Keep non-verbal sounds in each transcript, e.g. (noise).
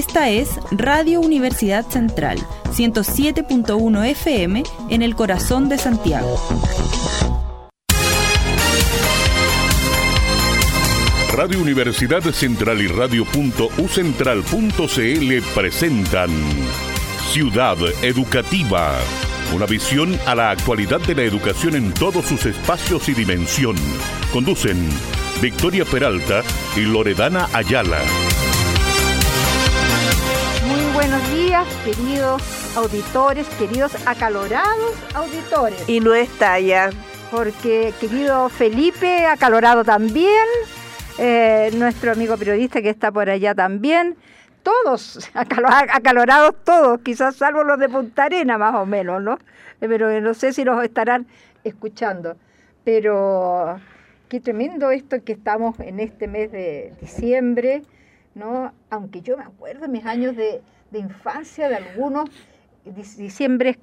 Esta es Radio Universidad Central, 107.1 FM en el corazón de Santiago. Radio Universidad Central y Radio.ucentral.cl presentan Ciudad Educativa. Una visión a la actualidad de la educación en todos sus espacios y dimensión. Conducen Victoria Peralta y Loredana Ayala. Buenos días, queridos auditores, queridos acalorados auditores. Y no está ya. Porque querido Felipe, acalorado también, eh, nuestro amigo periodista que está por allá también, todos, (laughs) acalorados todos, quizás salvo los de Punta Arena más o menos, ¿no? Pero no sé si los estarán escuchando. Pero qué tremendo esto que estamos en este mes de diciembre, ¿no? Aunque yo me acuerdo mis años de, infancia de algunos diciembres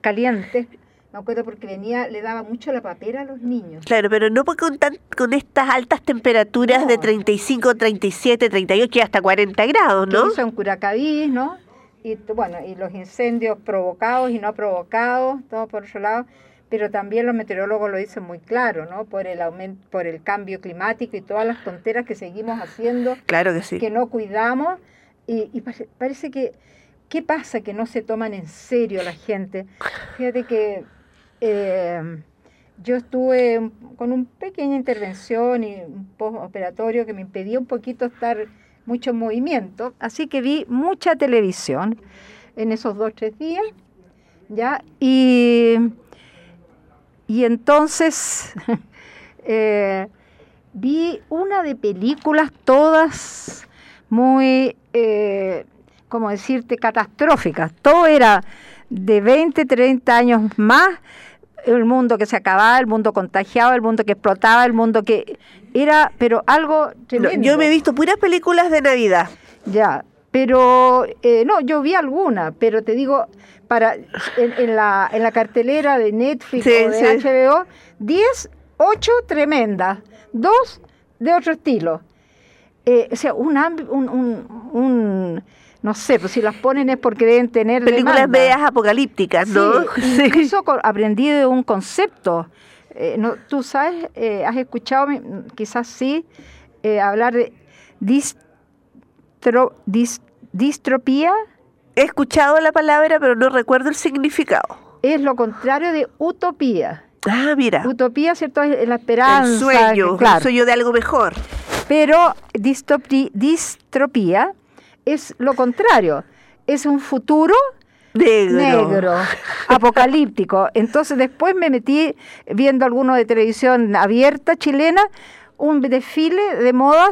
calientes, me acuerdo porque venía, le daba mucho la papera a los niños. Claro, pero no con, con estas altas temperaturas de 35, 37, 38 y hasta 40 grados, ¿no? Son curacaví, ¿no? Y bueno, y los incendios provocados y no provocados, todo por otro lado. Pero también los meteorólogos lo dicen muy claro, ¿no? Por el aumento, por el cambio climático y todas las tonteras que seguimos haciendo. Claro que sí. Que no cuidamos. Y, parece que, ¿qué pasa que no se toman en serio la gente? Fíjate que eh, yo estuve con una pequeña intervención y un postoperatorio que me impedía un poquito estar mucho en movimiento, así que vi mucha televisión en esos dos, tres días, ¿ya? Y, y entonces (laughs) eh, vi una de películas todas muy, eh, como decirte, catastróficas. Todo era de 20, 30 años más el mundo que se acababa, el mundo contagiado, el mundo que explotaba, el mundo que era, pero algo tremendo. yo me he visto puras películas de Navidad. Ya, pero eh, no, yo vi alguna, pero te digo, para en, la, en la cartelera de Netflix o de HBO, 10, 8 tremendas, 2 de otro estilo. Eh, o sea, un, un, un no sé, pues si las ponen es porque deben tener películas medias apocalípticas, ¿no? Sí, (laughs) incluso aprendí de un concepto. Eh, no, Tú sabes, eh, has escuchado, quizás sí, eh, hablar de distro, distropía. He escuchado la palabra, pero no recuerdo el significado. Es lo contrario de utopía. Ah, mira. Utopía, ¿cierto? Es la esperanza. El sueño, el sueño de algo mejor. Pero distropía es lo contrario, es un futuro negro. (laughs) apocalíptico. Entonces después me metí viendo alguno de televisión abierta chilena, un desfile de moda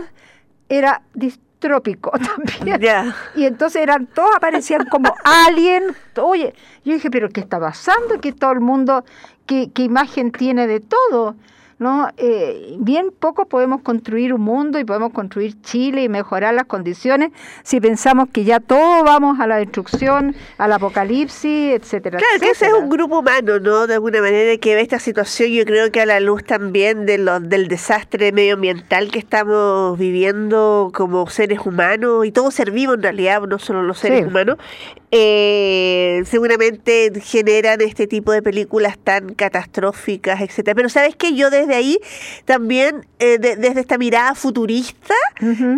era distrópico (laughs) también. Y entonces eran todos aparecían como (laughs) alien. Oye, yo dije, pero ¿qué está pasando? Que todo el mundo, ¿qué, qué imagen tiene de todo? ¿No? Eh, bien poco podemos construir un mundo y podemos construir Chile y mejorar las condiciones si pensamos que ya todo vamos a la destrucción, al apocalipsis, etcétera. Claro, que ese es un grupo humano, ¿no? De alguna manera que ve esta situación, yo creo que a la luz también de los, del desastre medioambiental que estamos viviendo como seres humanos y todo ser vivo en realidad, no solo los seres humanos, eh, seguramente generan este tipo de películas tan catastróficas, etcétera. Pero sabes que yo desde ahí también, eh, desde esta mirada futurista,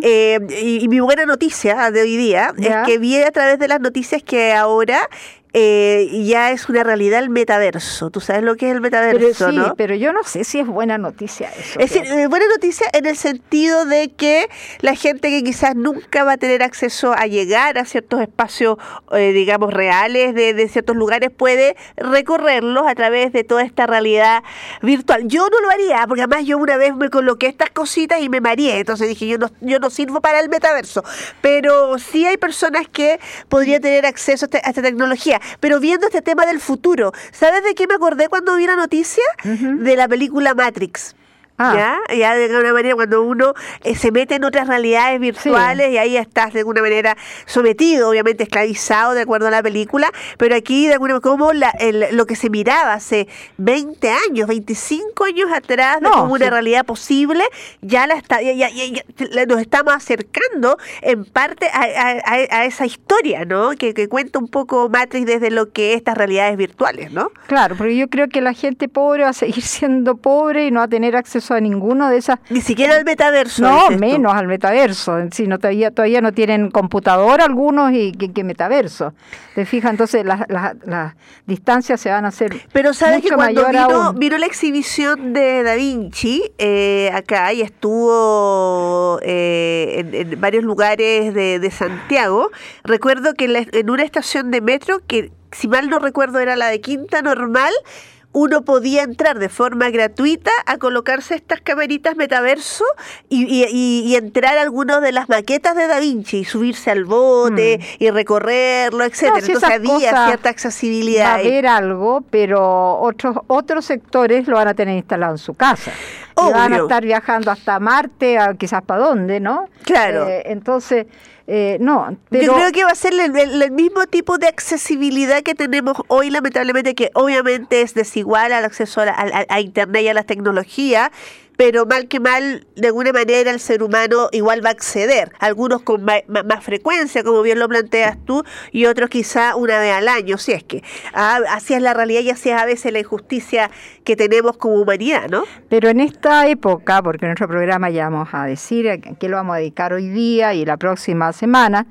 eh, y, mi buena noticia de hoy día es que vi a través de las noticias que ahora eh, ya es una realidad el metaverso. ¿Tú sabes lo que es el metaverso? Pero sí, pero yo no sé si es buena noticia eso. Es decir, buena noticia en el sentido de que la gente que quizás nunca va a tener acceso a llegar a ciertos espacios, eh, digamos, reales de, de, ciertos lugares, puede recorrerlos a través de toda esta realidad virtual. Yo no lo haría, porque además yo una vez me coloqué estas cositas y me mareé, entonces dije, yo no, yo no sirvo para el metaverso. Pero sí hay personas que podrían tener acceso a esta tecnología pero viendo este tema del futuro, ¿sabes de qué me acordé cuando vi la noticia? De la película Matrix. ¿Ya? Ya de alguna manera cuando uno eh, se mete en otras realidades virtuales y ahí estás de alguna manera sometido, obviamente esclavizado de acuerdo a la película, pero aquí de alguna manera como la, el- lo que se miraba hace 20 años, 25 años atrás de No, como una realidad posible, ya la está, ya, ya- ya- nos estamos acercando en parte a, a- a- a esa historia, ¿no? Que, que cuenta un poco Matrix desde lo que estas realidades virtuales, ¿no? Claro, porque yo creo que la gente pobre va a seguir (laughs) siendo pobre y no va a tener acceso a ninguno de esas Ni siquiera el metaverso. No, menos al metaverso. Si no, todavía, todavía no tienen computador algunos y que, que metaverso. ¿Te fijas? Entonces las, las, las distancias se van a hacer Pero sabes que mucho cuando mayor vino, vino la exhibición de Da Vinci eh, acá y estuvo eh, en, en varios lugares de, de Santiago, recuerdo que en, la- en una estación de metro, que si mal no recuerdo era la de Quinta Normal, uno podía entrar de forma gratuita a colocarse estas camaritas metaverso y, y- y- entrar a algunas de las maquetas de Da Vinci y subirse al bote y recorrerlo, etcétera. Si Entonces había cierta Va accesibilidad. a ahí. haber algo, pero otros otros sectores lo van a tener instalado en su casa. Van a estar viajando hasta Marte, a quizás para dónde, ¿no? Claro. Eh, entonces, eh, no, pero Yo creo que va a ser el, el- el mismo tipo de accesibilidad que tenemos hoy, lamentablemente, que obviamente es desigual al acceso a, la- a- a Internet y a las tecnologías, pero mal que mal, de alguna manera el ser humano igual va a acceder, algunos con más, frecuencia, como bien lo planteas tú, y otros quizá una vez al año, si es que así es la realidad y así es a veces la injusticia que tenemos como humanidad, ¿no? Pero en esta época, porque en nuestro programa ya vamos a decir a qué lo vamos a dedicar hoy día y la próxima semana,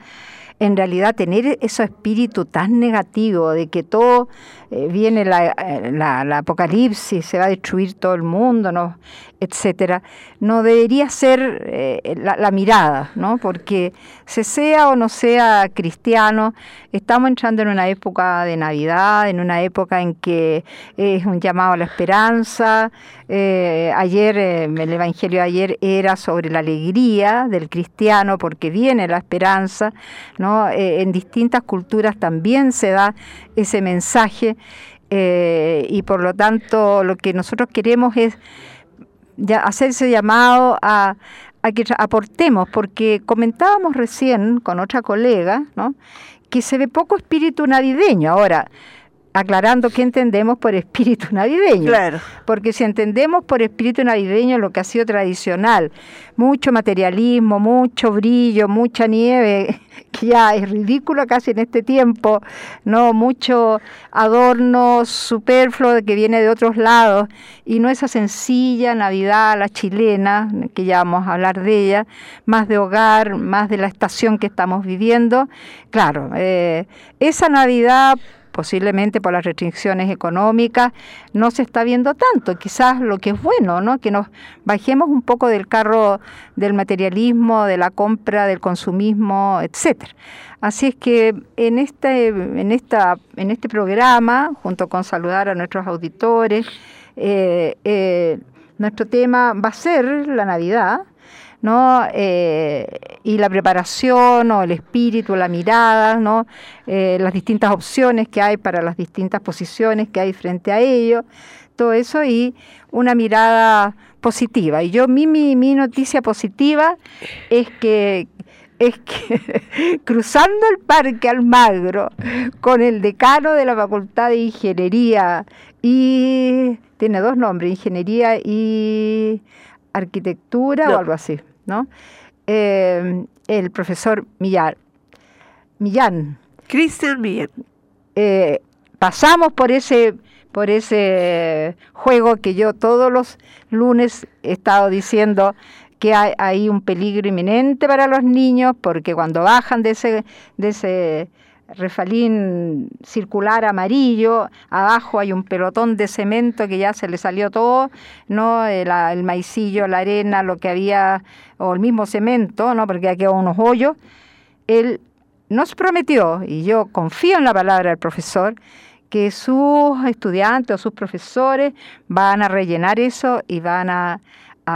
en realidad tener ese espíritu tan negativo de que todo eh, viene la, eh, la- apocalipsis, se va a destruir todo el mundo, ¿no? etcétera, no debería ser eh, la, mirada, ¿no? porque se sea o no sea cristiano, estamos entrando en una época de Navidad, en una época en que es un llamado a la esperanza. Ayer, el Evangelio de ayer era sobre la alegría del cristiano, porque viene la esperanza, ¿no? En distintas culturas también se da ese mensaje eh, y por lo tanto lo que nosotros queremos es ya hacer ese llamado a, a que aportemos, porque comentábamos recién con otra colega, ¿no? que se ve poco espíritu navideño. Ahora, aclarando qué entendemos por espíritu (laughs) navideño. Claro. Porque si entendemos por espíritu navideño lo que ha sido tradicional, mucho materialismo, mucho brillo, mucha nieve, (laughs) que ya es ridículo casi en este tiempo, no mucho adorno superfluo que viene de otros lados y no esa sencilla Navidad, la chilena, que ya vamos a hablar de ella, más de hogar, más de la estación que estamos viviendo. Claro, eh, esa Navidad posiblemente por las restricciones económicas, no se está viendo tanto. Quizás lo que es bueno, ¿no? Que nos bajemos un poco del carro del materialismo, de la compra, del consumismo, etcétera. Así es que en este, en esta, en este programa, junto con saludar a nuestros auditores, eh, eh, nuestro tema va a ser la Navidad. ¿No? Eh, y la preparación o el espíritu, la mirada, ¿no? Eh, las distintas opciones que hay para las distintas posiciones que hay frente a ello, todo eso y una mirada positiva. Y yo, mi, mi, mi noticia positiva es que es que (laughs) cruzando el Parque Almagro con el decano de la Facultad de Ingeniería y tiene dos nombres, Ingeniería y Arquitectura No. o algo así, ¿no? Eh, el profesor Millán, Millán Christian Millán. eh, pasamos por ese por ese juego que yo todos los lunes he estado diciendo que hay, hay un peligro inminente para los niños porque cuando bajan de ese de ese refalín circular amarillo, abajo hay un pelotón de cemento que ya se le salió todo, no el, el maicillo, la arena, lo que había, o el mismo cemento, no porque aquí unos hoyos. Él nos prometió, y yo confío en la palabra del profesor, que sus estudiantes o sus profesores van a rellenar eso y van a,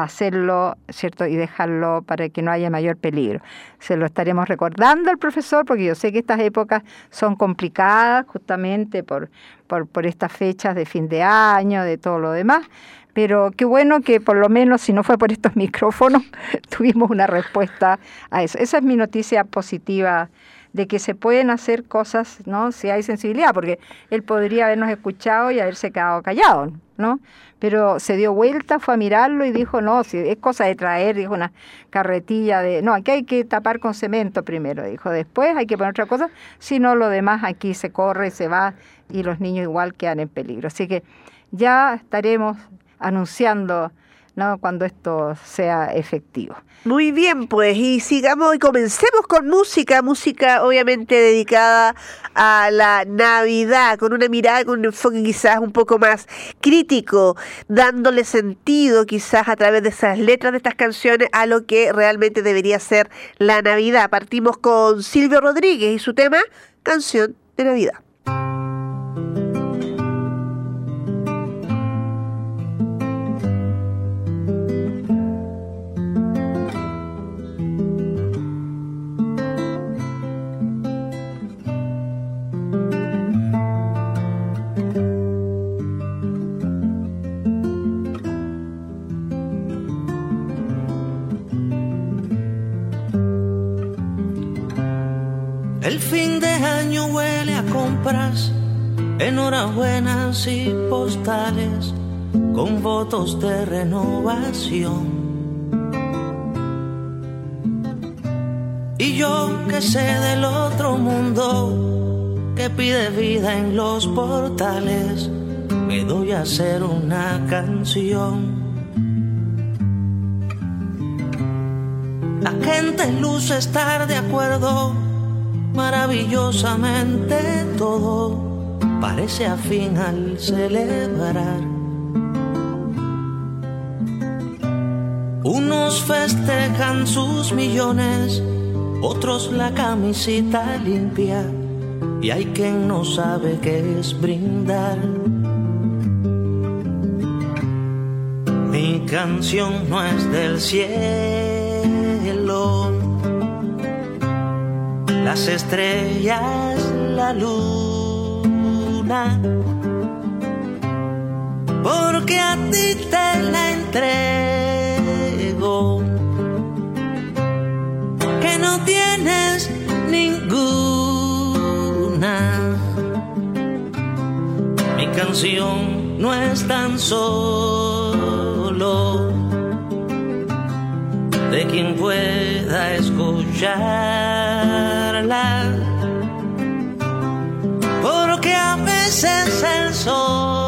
hacerlo, ¿cierto? Y dejarlo para que no haya mayor peligro. Se lo estaremos recordando al profesor porque yo sé que estas épocas son complicadas justamente por, por, por estas fechas de fin de año, de todo lo demás, Pero qué bueno que por lo menos, si no fue por estos (laughs) micrófonos, (laughs) tuvimos una respuesta a eso. Esa es mi noticia positiva de que se pueden hacer cosas, ¿no? Si hay sensibilidad, porque él podría habernos escuchado y haberse quedado callado, ¿no? Pero se dio vuelta, fue a mirarlo y dijo, no, si es cosa de traer, dijo una carretilla de, no, aquí hay que tapar con cemento primero, dijo, después hay que poner otra cosa, si no lo demás aquí se corre, se va y los niños igual quedan en peligro. Así que ya estaremos anunciando ¿no? cuando esto sea efectivo. Muy bien, pues, y sigamos y comencemos con música, música obviamente dedicada a la Navidad, con una mirada, con un enfoque quizás un poco más crítico, dándole sentido quizás a través de esas letras de estas canciones a lo que realmente debería ser la Navidad. Partimos con Silvio Rodríguez y su tema, Canción de Navidad. El fin de año huele a compras, enhorabuenas y postales con votos de renovación. Y yo que sé del otro mundo que pide vida en los portales, me doy a hacer una canción. La gente luce estar de acuerdo maravillosamente todo parece afín al celebrar. Unos festejan sus millones, otros la camisita limpia, y hay quien no sabe qué es brindar. Mi canción no es del cielo las estrellas, la luna, porque a ti te la entrego, que no tienes ninguna. Mi canción no es tan solo de quien pueda Porque a veces el sordo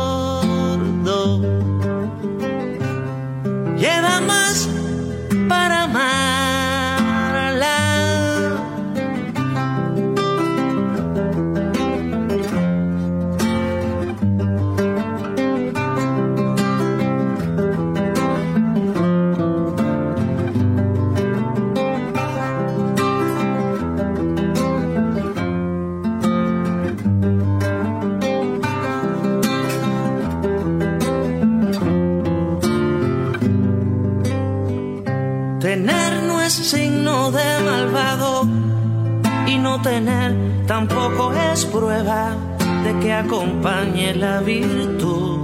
tener tampoco es prueba de que acompañe la virtud.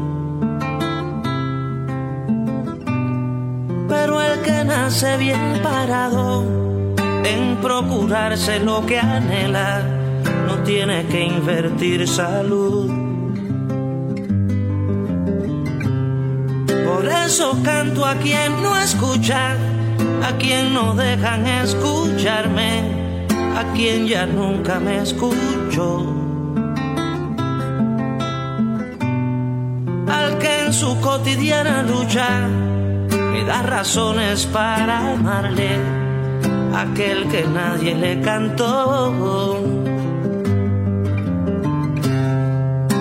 Pero el que nace bien parado en procurarse lo que anhela, no tiene que invertir salud. Por eso canto a quien no escucha, a quien no dejan escucharme a quien ya nunca me escuchó. Al que en su cotidiana lucha me da razones para amarle, aquel que nadie le cantó.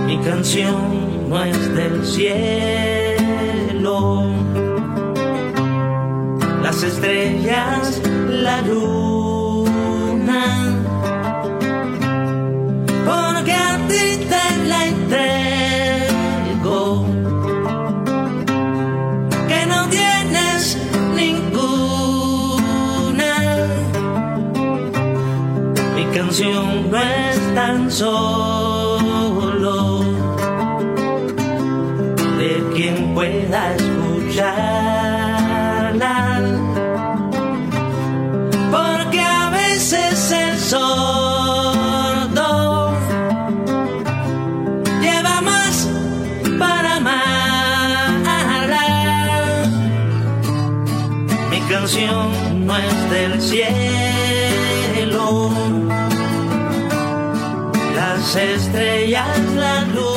Mi canción no es del cielo, las estrellas, la luz tan solo de quien pueda escuchar escucharla. Porque a veces el sordo lleva más para amarla. Mi canción no es del cielo. Las estrellas, la luna.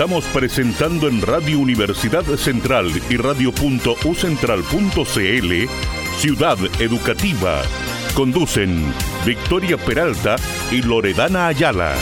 Estamos presentando en Radio Universidad Central y radio.ucentral.cl Ciudad Educativa. Conducen Victoria Peralta y Loredana Ayala.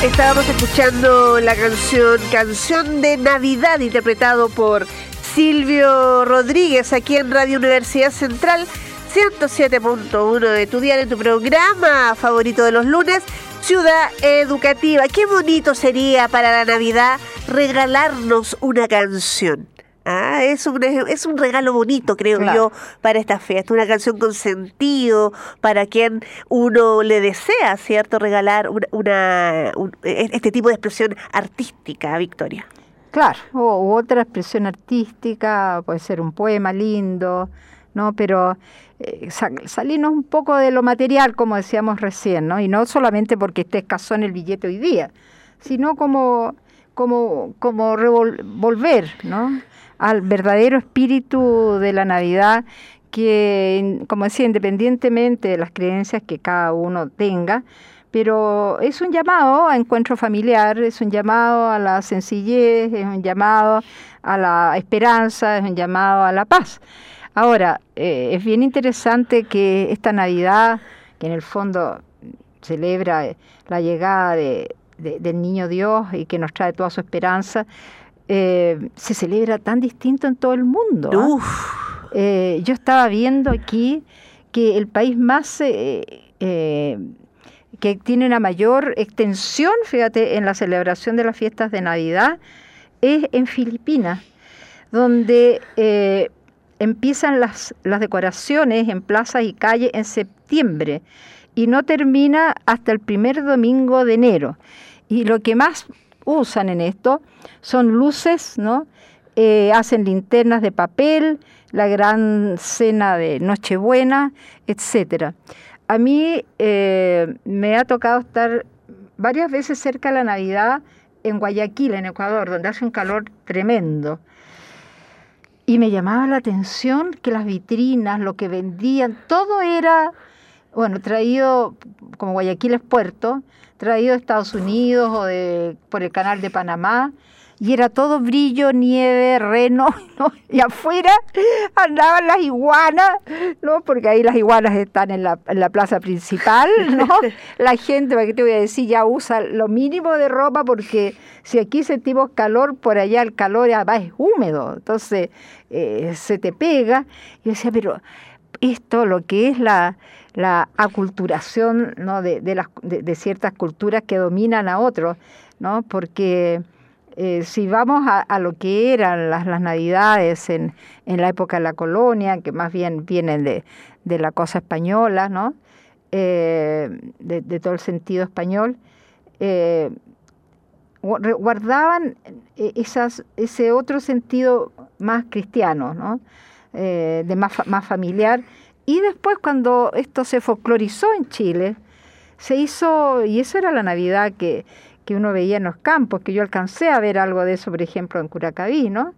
Estábamos escuchando la canción Canción de Navidad, interpretado por Silvio Rodríguez, aquí en Radio Universidad Central 107.1 de tu día, en tu programa favorito de los lunes, Ciudad Educativa. Qué bonito sería para la Navidad regalarnos una canción. Ah, es un, es un regalo bonito, creo Claro. yo, para esta fiesta. Una canción con sentido, para quien uno le desea, ¿cierto? Regalar una, una- un- e- este tipo de expresión artística, Victoria. Claro, o u otra expresión artística, puede ser un poema lindo, ¿no? Pero eh, sa- salirnos un poco de lo material, como decíamos recién, ¿no? Y no solamente porque esté escaso en el billete hoy día, sino como, como, como volver, ¿no? Al verdadero espíritu de la Navidad que, como decía, independientemente de las creencias que cada uno tenga, pero es un llamado a encuentro familiar, es un llamado a la sencillez, es un llamado a la esperanza, es un llamado a la paz. Ahora, eh, es bien interesante que esta Navidad, que en el fondo celebra eh, la llegada de- de- del niño Dios y que nos trae toda su esperanza, eh, se celebra tan distinto en todo el mundo. ¿ah? Uf, Eh, yo estaba viendo aquí que el país más eh, que tiene una mayor extensión, fíjate, en la celebración de las fiestas de Navidad es en Filipinas, donde eh, empiezan las, las decoraciones en plazas y calles en septiembre y no termina hasta el primer domingo de enero. Y lo que más usan en esto son luces, ¿no? Eh, hacen linternas de papel, la gran cena de Nochebuena, etcétera. A mí eh, me ha tocado estar varias veces cerca de la Navidad en Guayaquil, en Ecuador, donde hace un calor tremendo. Y me llamaba la atención que las vitrinas, lo que vendían, todo era, bueno, traído, como Guayaquil es puerto, traído de Estados Unidos o de, por el canal de Panamá, y era todo brillo, nieve, reno, (laughs) ¿no? y afuera andaban las iguanas, ¿no? porque ahí las iguanas están en la, en la plaza principal, ¿no? (laughs) la gente, ¿para qué te voy a decir? Ya usa lo mínimo de ropa porque si aquí sentimos calor, por allá el calor además es húmedo, entonces eh, se te pega. Y yo decía, pero esto, lo que es la, la aculturación ¿no? de, de, las, de, de ciertas culturas que dominan a otros, ¿no? porque eh, si vamos a, a, lo que eran las, las navidades en, en, la época de la colonia, que más bien vienen de, de la cosa española, ¿no? Eh, de, todo el sentido español, eh, guardaban eh, esas, ese otro sentido más cristiano, ¿no? De más, más familiar. Y después cuando esto se folclorizó en Chile, se hizo, y eso era la Navidad que, que uno veía en los campos, que yo alcancé a ver algo de eso, por ejemplo, en Curacaví, ¿no?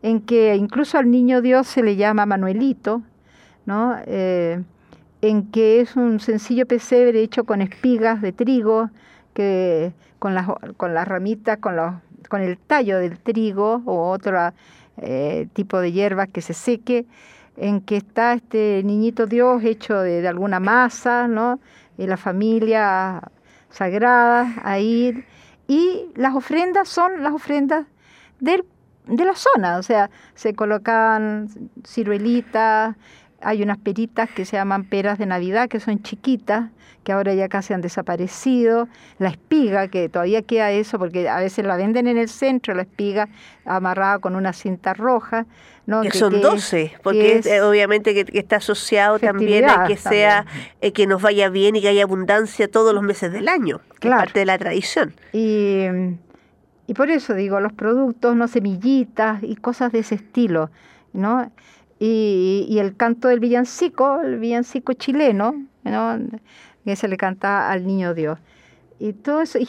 En que incluso al niño Dios se le llama Manuelito, ¿no? Eh, en que es un sencillo pesebre hecho con espigas de trigo, que con las, con las ramitas, con, los, con el tallo del trigo o otro eh, tipo de hierbas que se seque, en que está este niñito Dios hecho de, de alguna masa, ¿no? Y la familia sagrada ahí. Y las ofrendas son las ofrendas del, de la zona, o sea, se colocaban ciruelitas, hay unas peritas que se llaman peras de Navidad, que son chiquitas, que ahora ya casi han desaparecido. La espiga, que todavía queda eso, porque a veces la venden en el centro, la espiga amarrada con una cinta roja. ¿no? Que, son 12, porque es, eh, obviamente que, está asociado también a que sea eh, que nos vaya bien y que haya abundancia todos los meses del año, que es parte de la tradición. Y, y por eso digo, los productos, no semillitas y cosas de ese estilo, ¿no? Y, el canto del villancico, el villancico chileno, ¿no? que se le canta al niño Dios. Y todo eso, y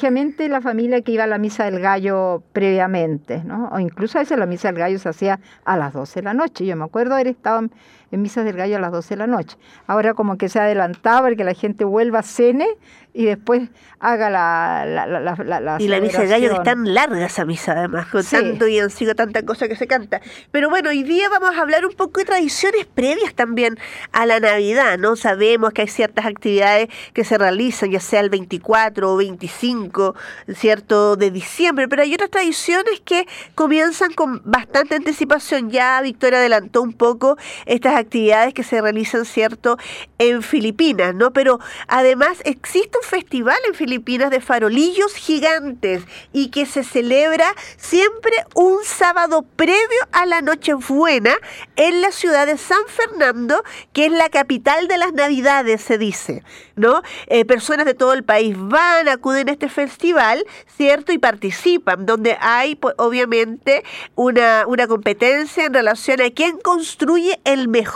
la familia que iba a la misa del gallo previamente, ¿no? O incluso a veces la misa del gallo se hacía a las 12 de la noche. Yo me acuerdo haber estado en, misas del gallo a las 12 de la noche. Ahora como que se adelantaba para que la gente vuelva a cene y después haga la, la, la, la, Y la misa del gallo es tan larga esa misa además, con tanto y sigo tanta cosa que se canta. Pero bueno, hoy día vamos a hablar un poco de tradiciones previas también a la Navidad, ¿no? Sabemos que hay ciertas actividades que se realizan, ya sea el 24 o 25, ¿cierto?, de diciembre, pero hay otras tradiciones que comienzan con bastante anticipación. Ya Victoria adelantó un poco estas actividades que se realizan, ¿cierto?, en Filipinas, ¿no? Pero además existe un festival en Filipinas de farolillos gigantes y que se celebra siempre un sábado previo a la Nochebuena en la ciudad de San Fernando, que es la capital de las Navidades, se dice, ¿no? Eh, personas de todo el país van, acuden a este festival, ¿cierto? Y participan, donde hay, pues, obviamente, una, una competencia en relación a quién construye el mejor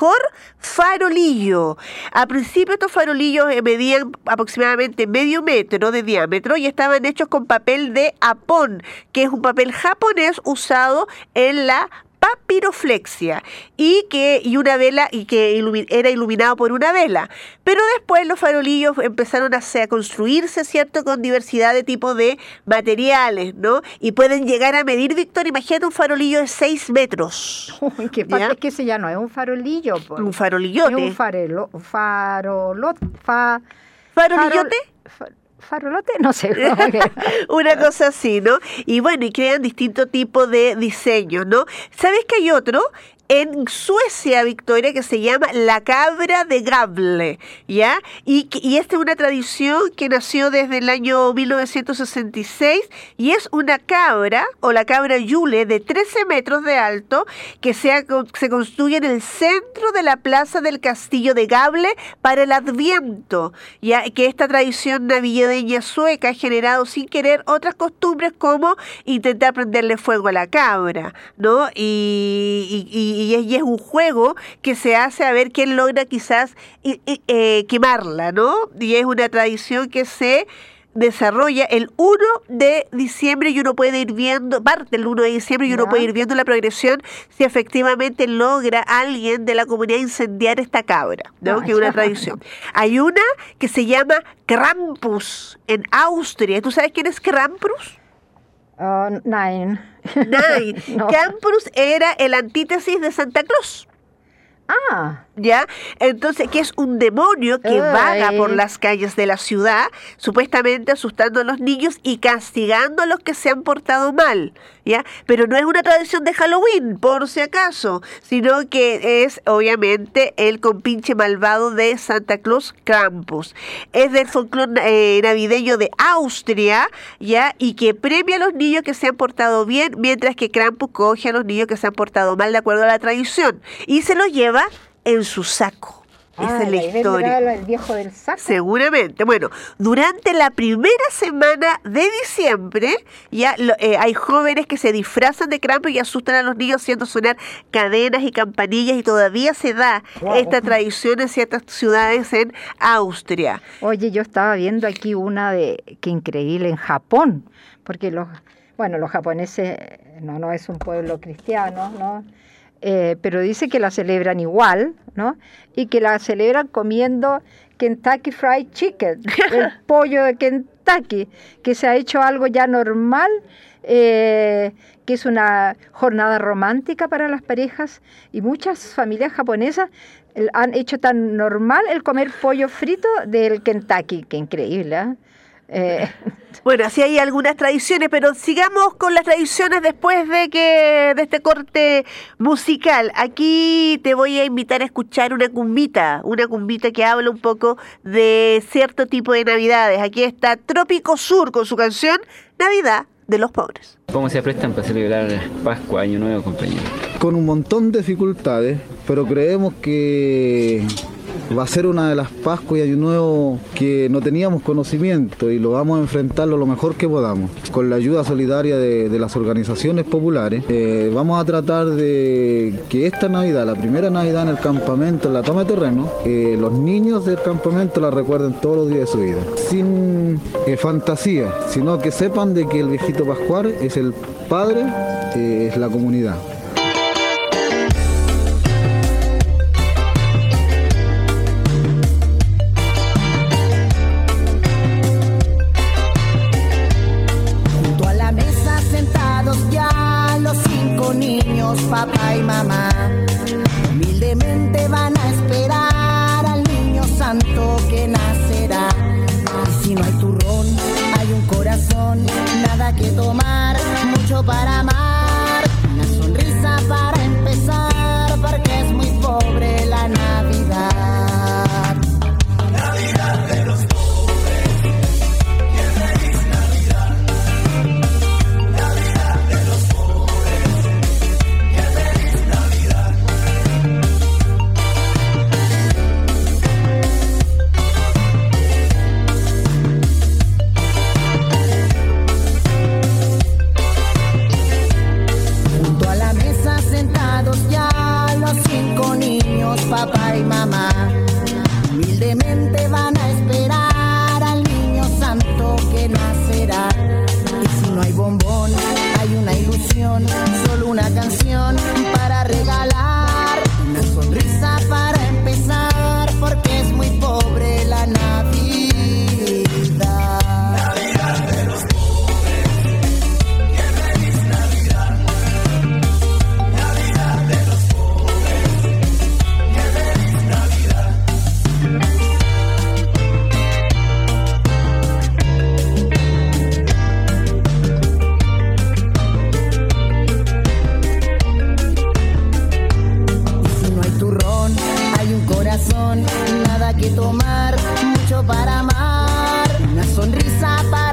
farolillo. A principio estos farolillos eh, medían aproximadamente medio metro de diámetro y estaban hechos con papel de apón, que es un papel japonés usado en la papiroflexia y que y una vela y que era iluminado por una vela. Pero después los farolillos empezaron a, a, construirse, ¿cierto? Con diversidad de tipos de materiales, ¿no? Y pueden llegar a medir, Víctor, imagínate un farolillo de 6 metros. (laughs) Uy, qué es que ese ya no es un farolillo. Pues. Un farolillote. Es un farelo, farolot, fa, farolillote. Farolote, no sé. (laughs) Una cosa así, ¿no? Y bueno, y crean distintos tipos de diseños, ¿no? ¿Sabes que hay otro? En Suecia, Victoria, que se llama la cabra de Gable, ¿ya? Y, y esta es una tradición que nació desde el año 1966 y es una cabra, o la cabra Yule, de 13 metros de alto, que se, construye en el centro de la plaza del castillo de Gable para el Adviento, ya que esta tradición navideña sueca ha generado sin querer otras costumbres como intentar prenderle fuego a la cabra, ¿no? y, es un juego que se hace a ver quién logra quizás eh, quemarla, ¿no? Y es una tradición que se desarrolla el 1 de diciembre y uno puede ir viendo, parte el 1 de diciembre y uno puede ir viendo la progresión si efectivamente logra alguien de la comunidad incendiar esta cabra, ¿no? que es una tradición. Hay una que se llama Krampus en Austria. ¿Tú sabes quién es Krampus? Uh, nine. Nine. (laughs) no. era el antítesis de Santa Claus. Ah. ¿Ya? Entonces, que es un demonio que vaga por las calles de la ciudad, supuestamente asustando a los niños y castigando a los que se han portado mal. ¿Ya? Pero no es una tradición de Halloween, por si acaso, sino que es obviamente el compinche malvado de Santa Claus Krampus. Es del folclore eh, navideño de Austria, ¿ya? Y que premia a los niños que se han portado bien, mientras que Krampus coge a los niños que se han portado mal de acuerdo a la tradición y se los lleva en su saco. Ah, Esa es la historia. el viejo del saco. Seguramente. Bueno, durante la primera semana de diciembre ya lo- eh, hay jóvenes que se disfrazan de Krampus y asustan a los niños haciendo sonar cadenas y campanillas y todavía se da Wow. esta tradición en ciertas ciudades en Austria. Oye, yo estaba viendo aquí una de que increíble en Japón, porque los, bueno, los japoneses no, no es un pueblo cristiano, ¿no? Eh, pero dice que la celebran igual, ¿no? Y que la celebran comiendo Kentucky Fried Chicken, el (laughs) pollo de Kentucky, que se ha hecho algo ya normal, eh, que es una jornada romántica para las parejas y muchas familias japonesas el- han hecho tan normal el comer pollo frito del Kentucky, que increíble, ¿eh? Eh, (laughs) Bueno, así hay algunas tradiciones, pero sigamos con las tradiciones después de que de este corte musical. Aquí te voy a invitar a escuchar una cumbita, una cumbita que habla un poco de cierto tipo de navidades. Aquí está Trópico Sur con su canción Navidad de los pobres. ¿Cómo se prestan para celebrar Pascua, Año Nuevo, compañero? con un montón de dificultades, pero creemos que va a ser una de las Pascuas y Año Nuevo que no teníamos conocimiento y lo vamos a enfrentarlo lo mejor que podamos. Con la ayuda solidaria de, las organizaciones populares, eh, vamos a tratar de que esta Navidad, la primera Navidad en el campamento, en la toma de terreno, eh, los niños del campamento la recuerden todos los días de su vida. Sin eh, fantasía, sino que sepan de que el viejito Pascual es el padre, es la comunidad. Mamá. Humildemente van a esperar al niño santo que nacerá. Y si no hay turrón, hay un corazón, nada que tomar, mucho para amar. Corazón, nada que tomar, mucho para amar. Una sonrisa para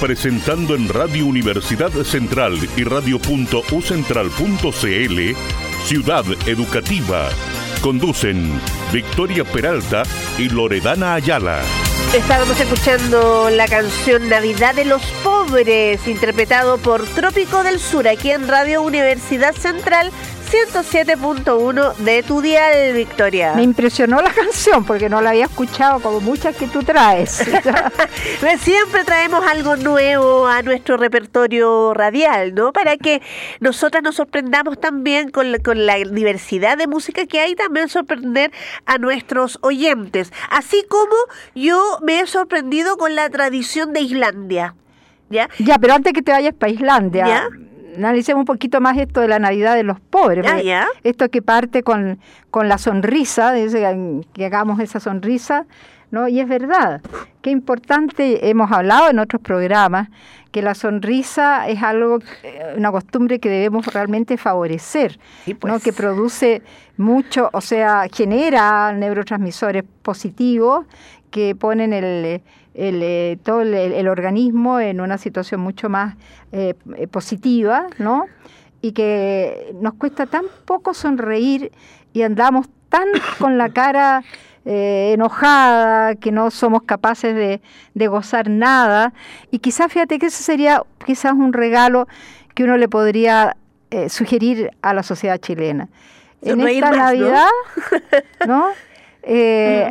presentando en Radio Universidad Central y Radio.ucentral.cl Ciudad Educativa. Conducen Victoria Peralta y Loredana Ayala. Estábamos escuchando la canción Navidad de los Pobres, interpretado por Trópico del Sur, aquí en Radio Universidad Central 107.1 de tu dial, Victoria. Me impresionó la (laughs) canción porque no la había escuchado como muchas que tú traes. (laughs) Siempre traemos algo nuevo a nuestro repertorio radial, ¿no? Para que nosotras nos sorprendamos también con la, con la diversidad de música que hay, también sorprender a nuestros oyentes. Así como yo me he sorprendido con la tradición de Islandia. ¿Ya? Ya, pero antes que te vayas para Islandia, ¿Ya? Analicemos un poquito más esto de la Navidad de los pobres. Ah. Esto que parte con, con la sonrisa, dice que hagamos esa sonrisa, ¿no? Y es verdad, qué importante, hemos hablado en otros programas, que la sonrisa es algo, eh, una costumbre que debemos realmente favorecer, Sí, ¿no? pues. que produce mucho, o sea, genera neurotransmisores positivos que ponen el, el, eh, todo el, el organismo en una situación mucho más eh, eh, positiva, ¿no? Y que nos cuesta tan poco sonreír y andamos tan (coughs) con la cara eh, enojada que no somos capaces de, de gozar nada. Y quizás, fíjate que ese sería quizás un regalo que uno le podría eh, sugerir a la sociedad chilena. En esta. Navidad, (laughs) ¿no? Eh,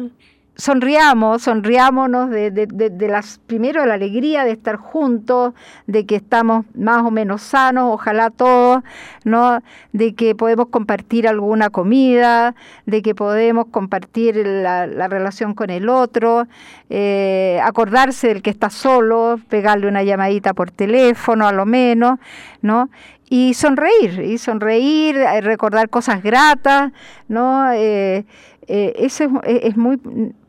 sonriamos, sonriámonos de, de, de, de las, primero de la alegría de estar juntos, de que estamos más o menos sanos, ojalá todos, ¿no? De que podemos compartir alguna comida, de que podemos compartir la, la relación con el otro, eh, acordarse del que está solo, pegarle una llamadita por teléfono a lo menos, ¿no? y sonreír, y sonreír, eh, recordar cosas gratas, ¿no? Eh, eh, eso es, es, muy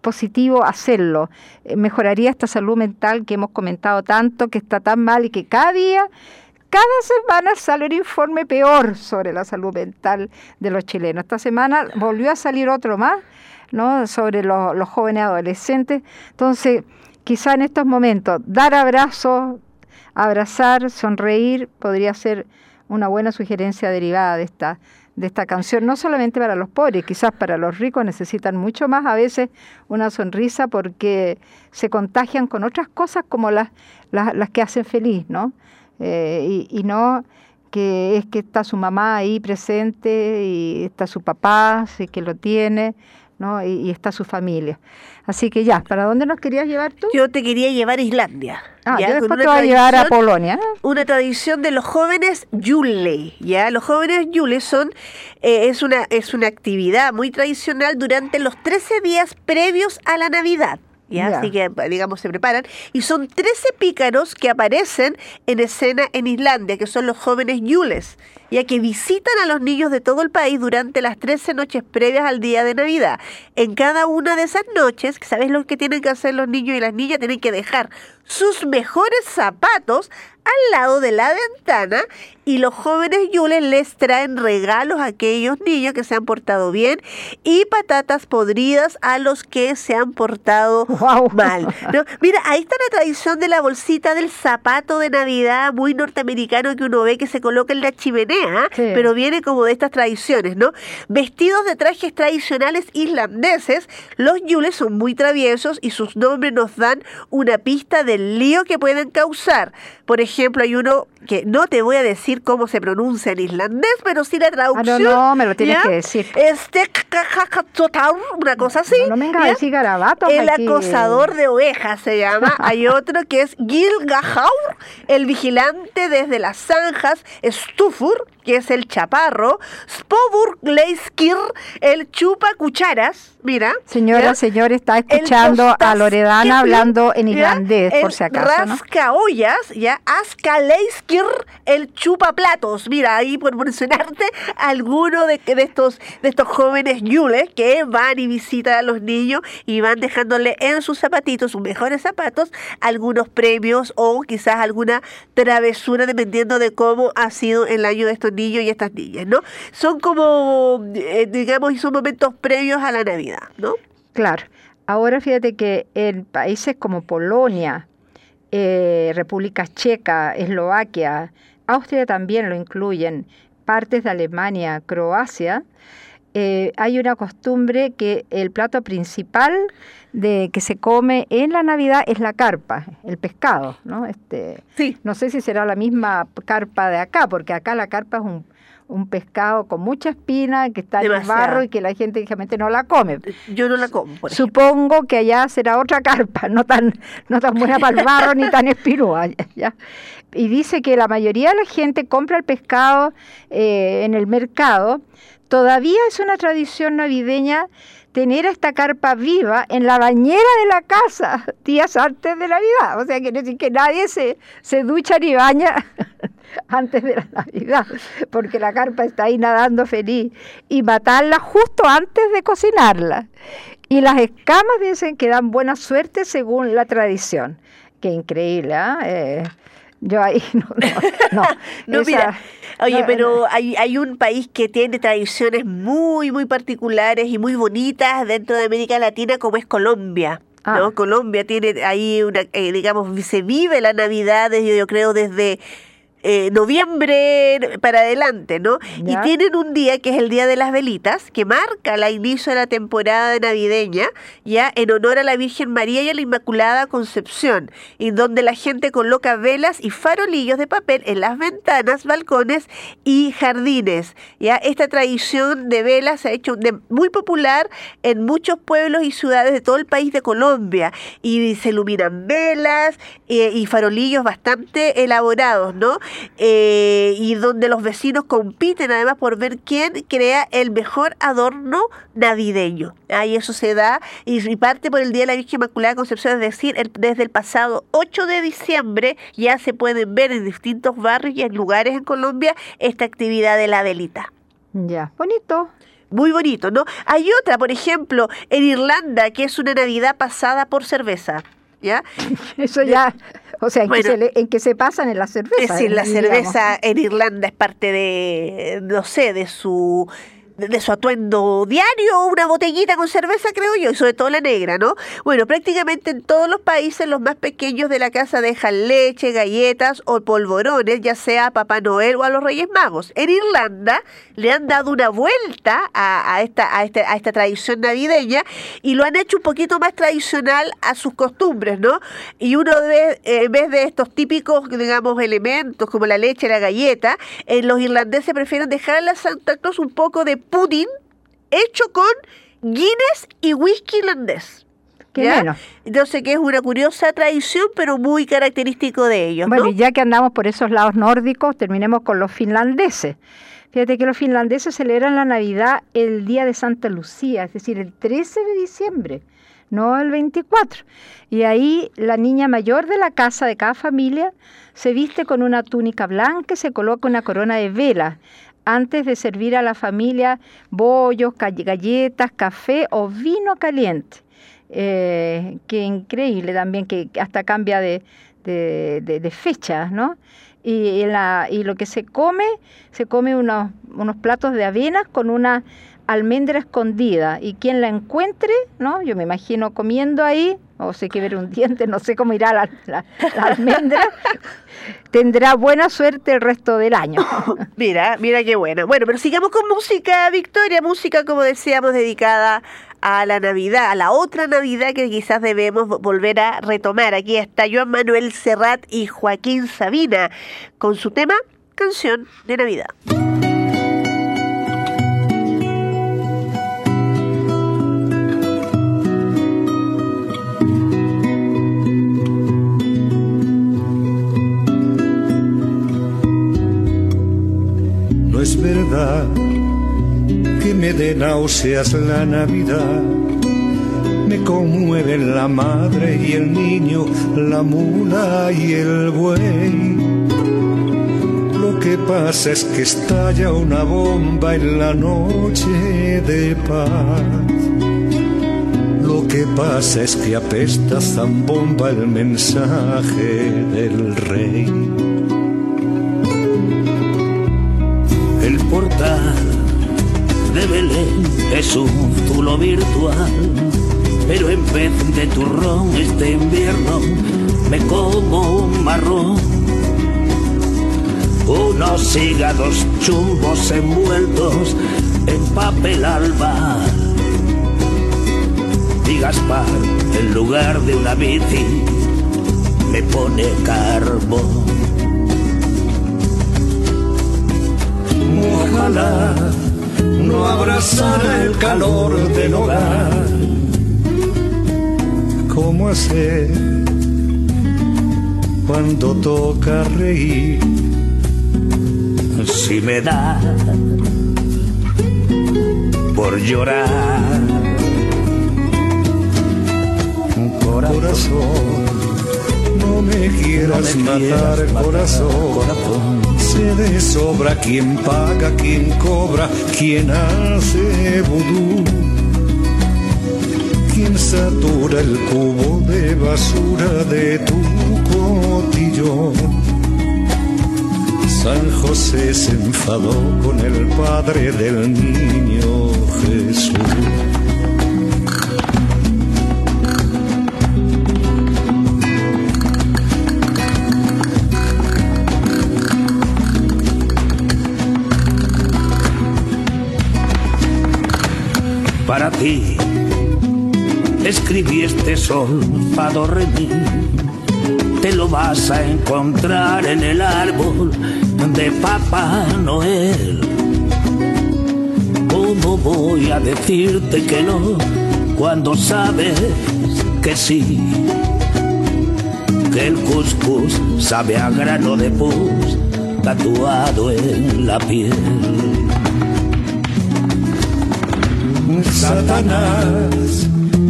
positivo hacerlo. Eh, mejoraría esta salud mental que hemos comentado tanto, que está tan mal y que cada día, cada semana sale un informe peor sobre la salud mental de los chilenos. Esta semana volvió a salir otro más, ¿no? Sobre los jóvenes adolescentes. Entonces, quizá en estos momentos, dar abrazos, abrazar, sonreír, podría ser una buena sugerencia derivada de esta, de esta canción, no solamente para los pobres, quizás para los ricos necesitan mucho más a veces una sonrisa porque se contagian con otras cosas como las, las, las que hacen feliz, ¿no? Eh, y, y no que es que está su mamá ahí presente y está su papá, sí que lo tiene, ¿no? Y, y, está su familia. Así que ya, ¿para dónde nos querías llevar tú? Yo te quería llevar a Islandia. Ah, ¿ya? yo después te voy a llevar a Polonia. Una tradición de los jóvenes Yule, ¿ya? Los jóvenes Yule son, eh, es, una, es una actividad muy tradicional durante los 13 días previos a la Navidad. ¿Ya? Ya. Así que, digamos, se preparan. Y son 13 pícaros que aparecen en escena en Islandia, que son los jóvenes Yules, ya que visitan a los niños de todo el país durante las 13 noches previas al día de Navidad. En cada una de esas noches, ¿sabes lo que tienen que hacer los niños y las niñas? Tienen que dejar sus mejores zapatos al lado de la ventana y los jóvenes Yules les traen regalos a aquellos niños que se han portado bien y patatas podridas a los que se han portado (laughs) Wow. mal. ¿no? Mira, ahí está la tradición de la bolsita del zapato de Navidad muy norteamericano que uno ve que se coloca en la chimenea, Sí. pero viene como de estas tradiciones, ¿no? Vestidos de trajes tradicionales islandeses, los Yules son muy traviesos y sus nombres nos dan una pista del lío que pueden causar. Por ejemplo, hay uno que no te voy a decir cómo se pronuncia en islandés, pero sí la Ah, traducción. no, no, me lo tienes ¿ya? que decir. Este una cosa así. No, no vengas a ¿ya? decir garabatos El aquí. acosador de ovejas se llama. (laughs) Hay otro que es Gilgahaur, el vigilante desde las zanjas. Stufur, que es el chaparro. Spovur Gleiskir, el chupa cucharas. Mira. Señora, señor, está escuchando a Loredana hablando en ¿ya? islandés, por si acaso, ¿no? Rascaollas, ya. Askaleiskir, el chupa platos. Mira, ahí por mencionarte (laughs) alguno de, de estos de estos jóvenes yules que van y visitan a los niños y van dejándole en sus zapatitos, sus mejores zapatos, algunos premios o quizás alguna travesura dependiendo de cómo ha sido el año de estos niños y estas niñas, ¿no? Son como, eh, digamos, y son momentos previos a la Navidad, ¿no? Claro. Ahora fíjate que en países como Polonia, eh, República Checa, Eslovaquia, Austria también lo incluyen, partes de Alemania, Croacia, eh, hay una costumbre que el plato principal de que se come en la Navidad es la carpa, el pescado, ¿no? Este, Sí. no sé si será la misma carpa de acá, porque acá la carpa es un, un pescado con mucha espina que está en el barro y que la gente generalmente no la come. Yo no la como, por. Supongo que allá será otra carpa, no tan, no tan buena para el barro ni tan espinúa. ¿ya? Y dice que la mayoría de la gente compra el pescado eh, en el mercado. Todavía es una tradición navideña tener esta carpa viva en la bañera de la casa (laughs) días antes de Navidad. O sea, quiere decir que nadie se, se ducha ni baña (laughs) antes de la Navidad, porque la carpa está ahí nadando feliz. Y matarla justo antes de cocinarla. Y las escamas dicen que dan buena suerte según la tradición. Qué increíble, ¿ah? Eh, yo ahí (laughs) no, no, no. (laughs) No, Esa- mira, oye, no, pero hay, hay un país que tiene tradiciones muy, muy particulares y muy bonitas dentro de América Latina como es Colombia. ¿no? Ah. Colombia tiene ahí una, eh, digamos, se vive la Navidad, desde, yo creo, desde eh, noviembre para adelante, ¿no? Y tienen un día que es el Día de las Velitas, que marca el inicio de la temporada navideña, ya en honor a la Virgen María y a la Inmaculada Concepción, y donde la gente coloca velas y farolillos de papel en las ventanas, balcones y jardines. Ya esta tradición de velas se ha hecho de- muy popular en muchos pueblos y ciudades de todo el país de Colombia y se iluminan velas eh, y farolillos bastante elaborados, ¿no? Eh, y donde los vecinos compiten además por ver quién crea el mejor adorno navideño. Ahí eso se da y, y parte por el Día de la Virgen Inmaculada Concepción, es decir, el- desde el pasado 8 de diciembre ya se pueden ver en distintos barrios y en lugares en Colombia esta actividad de la velita. Ya, bonito. Muy bonito, ¿no? Hay otra, por ejemplo, en Irlanda, que es una Navidad pasada por cerveza. ¿Ya? (laughs) Eso ya, (laughs) o sea, en, Bueno. que, se le- en que se pasan en la cerveza. Es decir, la digamos. cerveza en Irlanda es parte de, no sé, de su de su atuendo diario, una botellita con cerveza, creo yo, y sobre todo la negra, ¿no? Bueno, prácticamente en todos los países los más pequeños de la casa dejan leche, galletas o polvorones, ya sea a Papá Noel o a los Reyes Magos. En Irlanda le han dado una vuelta a, esta, a, este- a esta tradición navideña y lo han hecho un poquito más tradicional a sus costumbres, ¿no? Y uno de, en vez de estos típicos, digamos, elementos como la leche, la galleta, eh, los irlandeses prefieren dejar a la Santa Claus un poco de pudding hecho con Guinness y whisky irlandés. Qué ¿ya? bueno. Entonces que es una curiosa tradición, pero muy característico de ellos, Bueno, ¿no? y ya que andamos por esos lados nórdicos, terminemos con los finlandeses. Fíjate que los finlandeses celebran la Navidad el día de Santa Lucía, es decir, el 13 de diciembre, no el 24. Y ahí la niña mayor de la casa de cada familia se viste con una túnica blanca y se coloca una corona de velas antes de servir a la familia bollos, galletas, café o vino caliente. Eh, qué increíble también que hasta cambia de, de, fechas, ¿no? Y, en la- y lo que se come, se come unos, unos platos de avenas con una almendra escondida. Y quien la encuentre, ¿no? Yo me imagino comiendo ahí, o sé que ver un (laughs) diente, no sé cómo irá la, la- almendra, (laughs) tendrá buena suerte el resto del año. (laughs) Mira, mira qué bueno. Bueno, pero sigamos con música, Victoria, música como decíamos dedicada a la Navidad, a la otra Navidad que quizás debemos vo- volver a retomar. Aquí está Joan Manuel Serrat y Joaquín Sabina con su tema Canción de Navidad. Que me dé náuseas la Navidad. Me conmueven la madre y el niño, la mula y el buey. Lo que pasa es que estalla una bomba en la noche de paz. Lo que pasa es que apesta zambomba el mensaje del rey. De Belén es un zulo virtual, pero en vez de turrón este invierno me como un marrón. Una los hígados chumos envueltos en papel alba. Y Gaspar, en lugar de una bici, me pone carbón. Ojalá no abrazara el calor del hogar. ¿Cómo hacer cuando toca reír? Si me da por llorar. Corazón, no me quieras matar, corazón. De sobra quien paga, quien cobra, quien hace vudú. Quien satura el cubo de basura de tu cotillón. San José se enfadó con el padre del niño Jesús. Para ti escribí este sol, fado remí. Te lo vas a encontrar en el árbol de Papá Noel. ¿Cómo voy a decirte que no cuando sabes que sí? Que el cuscús sabe a grano de pus tatuado en la piel. Satanás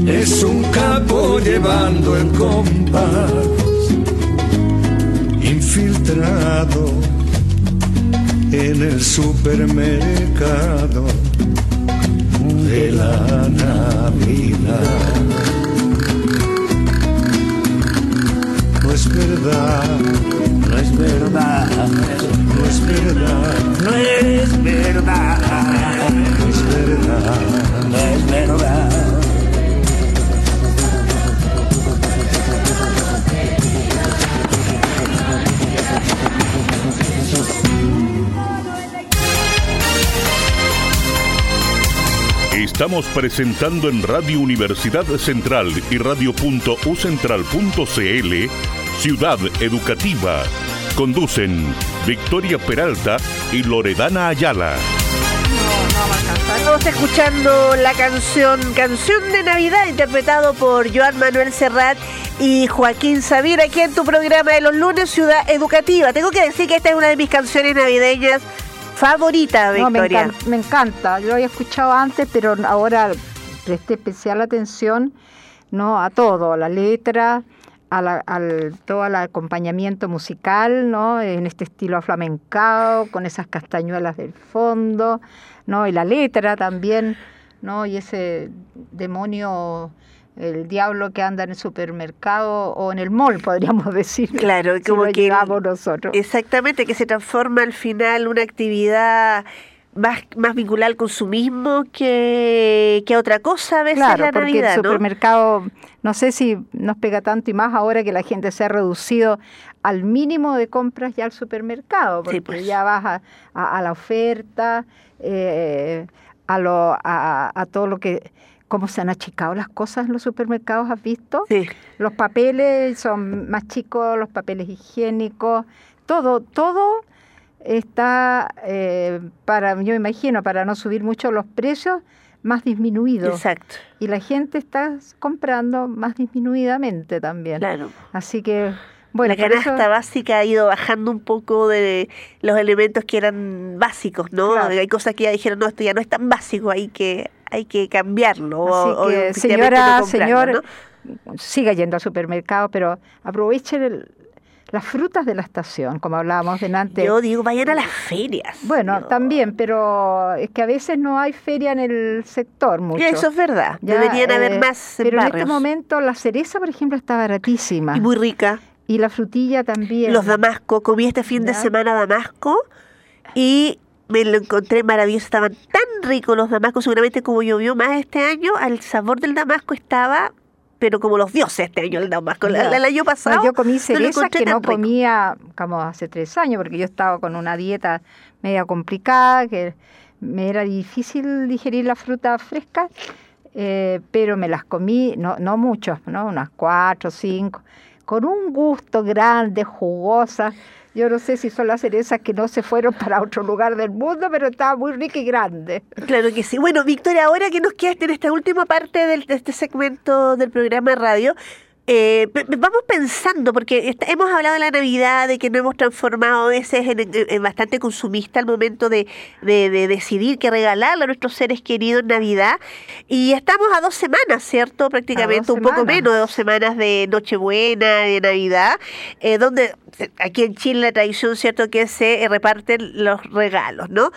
es un capo llevando el compás, infiltrado en el supermercado de la Navidad. No es verdad, no es verdad, no es verdad, no es verdad, no es verdad, no es verdad. Estamos presentando en Radio Universidad Central y radio.ucentral.cl Ciudad Educativa. Conducen Victoria Peralta y Loredana Ayala. Estamos escuchando la canción Canción de Navidad interpretado por Joan Manuel Serrat y Joaquín Sabir aquí en tu programa de los lunes Ciudad Educativa. Tengo que decir que esta es una de mis canciones navideñas favorita, No, me, Victoria. me encanta. Yo lo había escuchado antes, pero ahora presté especial atención no a todo, a la letra, a la- al todo el acompañamiento musical, ¿no? En este estilo aflamencado, con esas castañuelas del fondo, ¿no? Y la letra también, ¿no? Y ese demonio, el diablo que anda en el supermercado o en el mall, podríamos (laughs) decir. Claro, si como lo que nosotros. Exactamente, que se transforma al final una actividad más, más vinculada al consumismo que, que a otra cosa a veces Claro, la porque Navidad, el ¿no? supermercado, no sé si nos pega tanto y más ahora que la gente se ha reducido al mínimo de compras ya al supermercado, porque Sí, pues. ya vas a, a- a la oferta, eh, a, lo, a, a todo lo que, cómo se han achicado las cosas en los supermercados, ¿has visto? Sí. Los papeles son más chicos, los papeles higiénicos, todo, todo está eh, para, yo imagino, para no subir mucho los precios, más disminuido. Exacto, Y la gente está comprando más disminuidamente también. claro. Así que, bueno, la eso- canasta básica ha ido bajando un poco de los elementos que eran básicos, ¿no? Claro. Hay cosas que ya dijeron, no, esto ya no es tan básico, hay que, hay que cambiarlo. Así que, señora, no señor, ¿no? siga yendo al supermercado, pero aprovechen el- las frutas de la estación, como hablábamos delante. Yo digo, vayan a las ferias. bueno, también, pero es que a veces no hay feria en el sector mucho. Eso es verdad. Ya, Deberían haber eh, más en Pero en este momento la cereza, por ejemplo, está baratísima. Y muy rica. Y la frutilla también. Los damasco. Comí este fin de semana damasco y me lo encontré maravilloso. Estaban tan ricos los damascos. Seguramente como llovió más este año, el sabor del damasco estaba pero como los dioses este año la- Ya. el año pasado No, yo comí no cerezas encontré que no rico. comía como hace tres años, porque yo estaba con una dieta media complicada, que me era difícil digerir la fruta fresca, eh, pero me las comí, no, no muchas, ¿no? unas cuatro, cinco, con un gusto grande, jugosa. Yo no sé si son las cerezas que no se fueron (laughs) para otro lugar del mundo, pero estaba muy rica y grande. Claro que sí. Bueno, Victoria, ahora que nos queda en esta última parte del- de este segmento del programa radio, eh, vamos pensando, porque hemos hablado de la Navidad, de que nos hemos transformado a veces en, en- en bastante consumista al momento de, de- de decidir qué regalarle a nuestros seres queridos en Navidad. Y estamos a dos semanas, ¿cierto? Prácticamente un poco menos de dos semanas de Nochebuena, de Navidad, eh, donde aquí en Chile la tradición, ¿cierto?, que se eh, reparten los regalos, ¿no?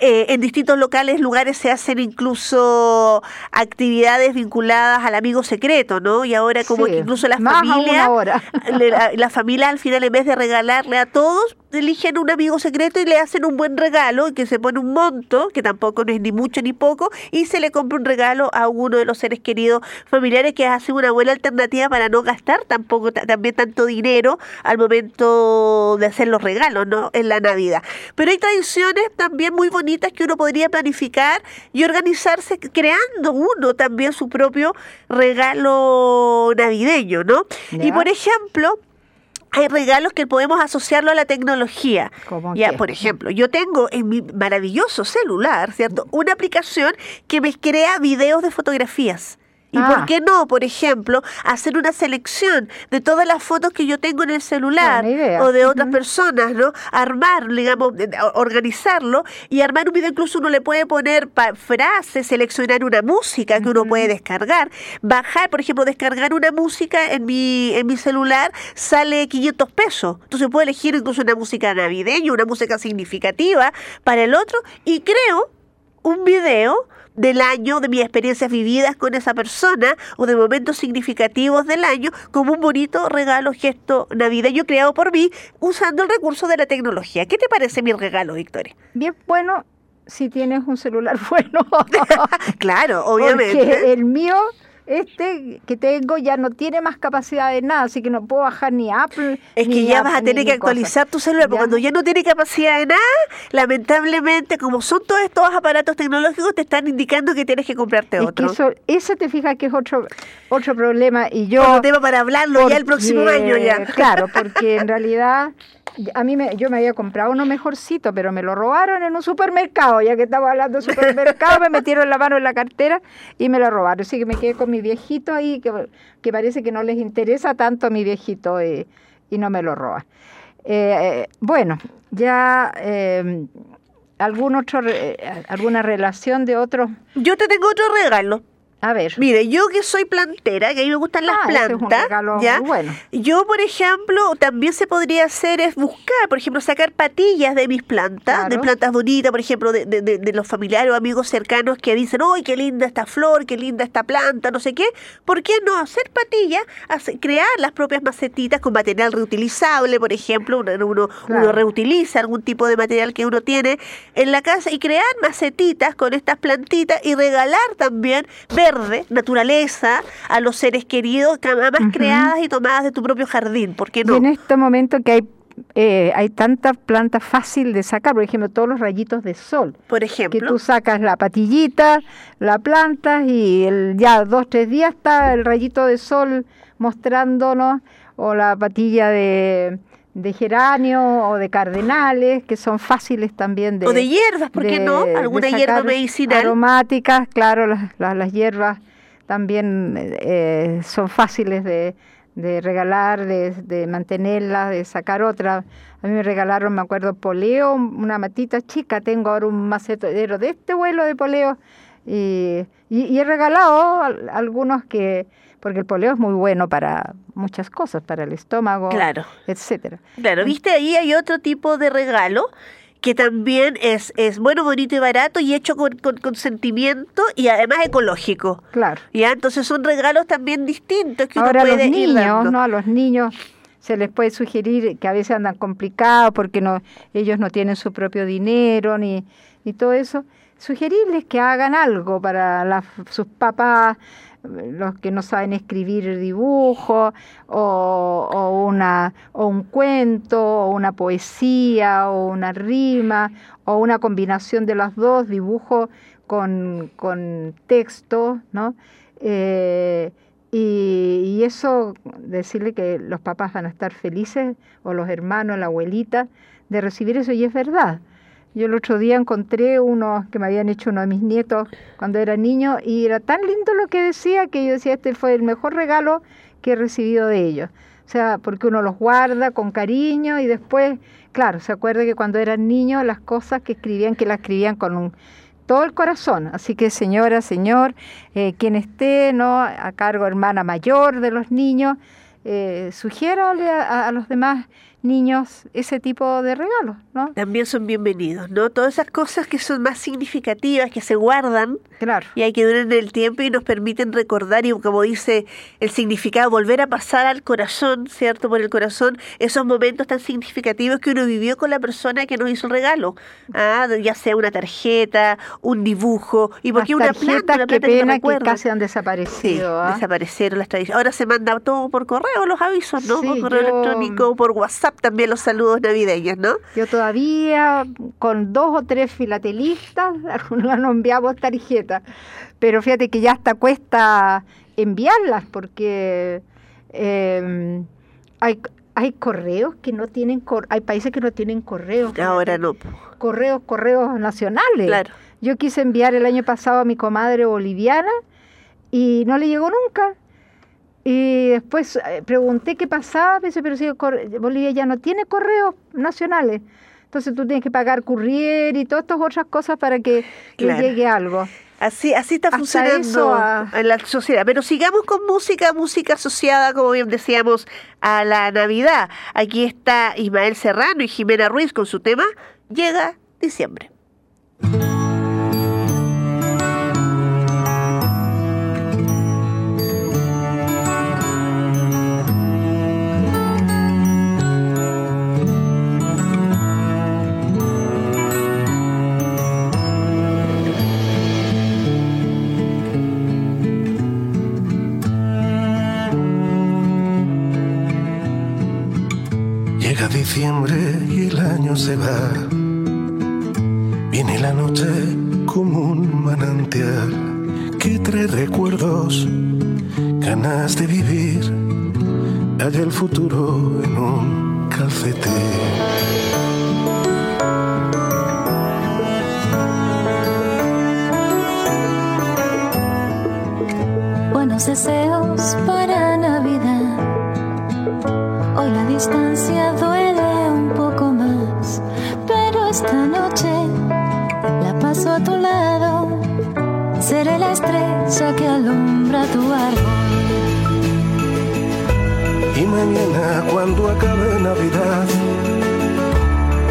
Eh, en distintos locales, lugares se hacen incluso actividades vinculadas al amigo secreto, ¿no? Y ahora como Sí, que incluso más ahora. le- la, la familia al final en vez de regalarle a todos, eligen un amigo secreto y le hacen un buen regalo y que se pone un monto, que tampoco no es ni mucho ni poco, y se le compra un regalo a uno de los seres queridos familiares que hace una buena alternativa para no gastar tampoco ta- también tanto dinero al momento de hacer los regalos, ¿no? En la Navidad. Pero hay tradiciones también muy bonitas que uno podría planificar y organizarse creando uno también su propio regalo navideño, ¿no? Y por ejemplo, hay regalos que podemos asociarlo a la tecnología. ¿Cómo Ya, qué? por ejemplo, yo tengo en mi maravilloso celular, ¿cierto? Una aplicación que me crea videos de fotografías. ¿Y Ah. por qué no, por ejemplo, hacer una selección de todas las fotos que yo tengo en el celular o de otras personas, ¿no? Armar, digamos, organizarlo y armar un video, incluso uno le puede poner frases, seleccionar una música que uno puede descargar, bajar, por ejemplo, descargar una música en mi, en mi celular sale 500 pesos. Entonces puedo elegir incluso una música navideña, una música significativa para el otro y creo un video del año, de mis experiencias vividas con esa persona o de momentos significativos del año como un bonito regalo, gesto navideño creado por mí usando el recurso de la tecnología. ¿Qué te parece mi regalo, Victoria? Bien, bueno, si tienes un celular (laughs) bueno. (laughs) Claro, obviamente. Porque el mío, este que tengo, ya no tiene más capacidad de nada, así que no puedo bajar ni Apple. Es que ya vas a tener que actualizar tu celular, porque Ya. cuando ya no tiene capacidad de nada, lamentablemente, como son todos estos aparatos tecnológicos, te están indicando que tienes que comprarte Es que otro. eso, eso te fijas que es otro, otro problema. Y yo. Otro tema para hablarlo ya el próximo año ya. Claro, porque en realidad (laughs) a mí me, yo me había comprado uno mejorcito, pero me lo robaron en un supermercado, ya que estaba hablando de supermercado, me metieron la mano en la cartera y me lo robaron. Así que me quedé con mi viejito ahí, que, que parece que no les interesa tanto a mi viejito eh, y no me lo roban. Eh, eh, bueno, ya eh, algún otro, eh, alguna relación de otros. Yo te tengo otro regalo. A ver. Mire, yo que soy plantera, que a mí me gustan las Ah, plantas, ¿ya? bueno. Yo, por ejemplo, también se podría hacer es buscar, por ejemplo, sacar patillas de mis plantas, de plantas bonitas, por ejemplo, de, de- de- los familiares o amigos cercanos que dicen, ¡ay, qué linda esta flor, qué linda esta planta, no sé qué! ¿Por qué no hacer patillas, hacer- crear las propias macetitas con material reutilizable, por ejemplo, uno, uno, Claro. uno reutiliza algún tipo de material que uno tiene en la casa y crear macetitas con estas plantitas y regalar también verde, naturaleza, a los seres queridos, que además Ujú. creadas y tomadas de tu propio jardín, ¿por qué Y no? en este momento que hay eh, hay tantas plantas fácil de sacar, por ejemplo, todos los rayitos de sol, Por que ejemplo, tú sacas la patillita, la plantas y el, ya dos, tres días está el rayito de sol mostrándonos, o la patilla de, de geranio o de cardenales, que son fáciles también de... o de hierbas, ¿por qué no? Alguna hierba medicinal. Aromáticas, claro, las, las, las hierbas también eh, son fáciles de, de regalar, de, de mantenerlas, de sacar otras. A mí me regalaron, me acuerdo, poleo, una matita chica, tengo ahora un macetero de este vuelo de poleo y, y- y he regalado al- algunos que, porque el poleo es muy bueno para muchas cosas, para el estómago, Claro. etcétera. Claro, viste, ahí hay otro tipo de regalo que también es, es bueno, bonito y barato y hecho con, con, con sentimiento y además ecológico. Claro. ¿Ya? Entonces son regalos también distintos que uno Ahora a los puede niños. ¿no? A los niños se les puede sugerir que a veces andan complicados porque no, ellos no tienen su propio dinero ni, ni todo eso. Sugerirles que hagan algo para las- sus papás, los que no saben escribir dibujo o, o, una, o un cuento o una poesía o una rima o una combinación de las dos, dibujo con, con texto, ¿no? Eh, y, y, eso, decirle que los papás van a estar felices, o los hermanos, la abuelita, de recibir eso, y es verdad. Yo el otro día encontré uno que me habían hecho uno de mis nietos cuando era niño, y era tan lindo lo que decía que yo decía, este fue el mejor regalo que he recibido de ellos. O sea, porque uno los guarda con cariño y después, claro, se acuerda que cuando eran niños las cosas que escribían, que las escribían con un todo el corazón. Así que señora, señor, eh, quien esté ¿no? a cargo hermana mayor de los niños, eh, sugiérale a, a los demás niños ese tipo de regalos, ¿no? También son bienvenidos, ¿no? Todas esas cosas que son más significativas, que se guardan claro. y hay que durar en el tiempo y nos permiten recordar y como dice el significado, volver a pasar al corazón, ¿cierto? Por el corazón, esos momentos tan significativos que uno vivió con la persona que nos hizo el regalo, ah, ya sea una tarjeta, un dibujo, y porque una planta, una qué planta pena que, que, casi han desaparecido. Sí, ¿ah? desaparecieron las tradiciones. Ahora se manda todo por correo, los avisos, ¿no? Sí, por correo yo... electrónico, por WhatsApp también los saludos navideños, ¿no? Yo todavía con dos o tres filatelistas (laughs) algunos no enviamos tarjetas, pero fíjate que ya hasta cuesta enviarlas porque eh, hay hay correos que no tienen cor hay países que no tienen correos. Ahora no. Correos, correos nacionales. Claro. Yo quise enviar el año pasado a mi comadre boliviana y no le llegó nunca. Y después eh, pregunté qué pasaba, pensé, pero si Bolivia ya no tiene correos nacionales. Entonces tú tienes que pagar courier y todas estas otras cosas para que (laughs) Claro. llegue algo. Así, así está Hasta funcionando ah. en la sociedad. Pero sigamos con música, música asociada, como bien decíamos, a la Navidad. Aquí está Ismael Serrano y Jimena Ruiz con su tema Llega diciembre. Se va. Viene la noche como un manantial que trae recuerdos, ganas de vivir. Hay el futuro en un calcetín. Buenos deseos para estrella que alumbra tu árbol. Y mañana cuando acabe Navidad,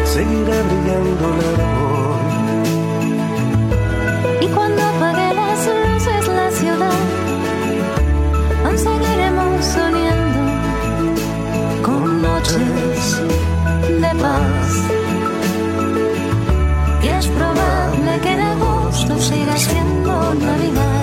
seguirá brillando el árbol. Y cuando apague las luces la ciudad, aún seguiremos soñando con noches de paz. Y es probable que en agosto siga siendo Navidad.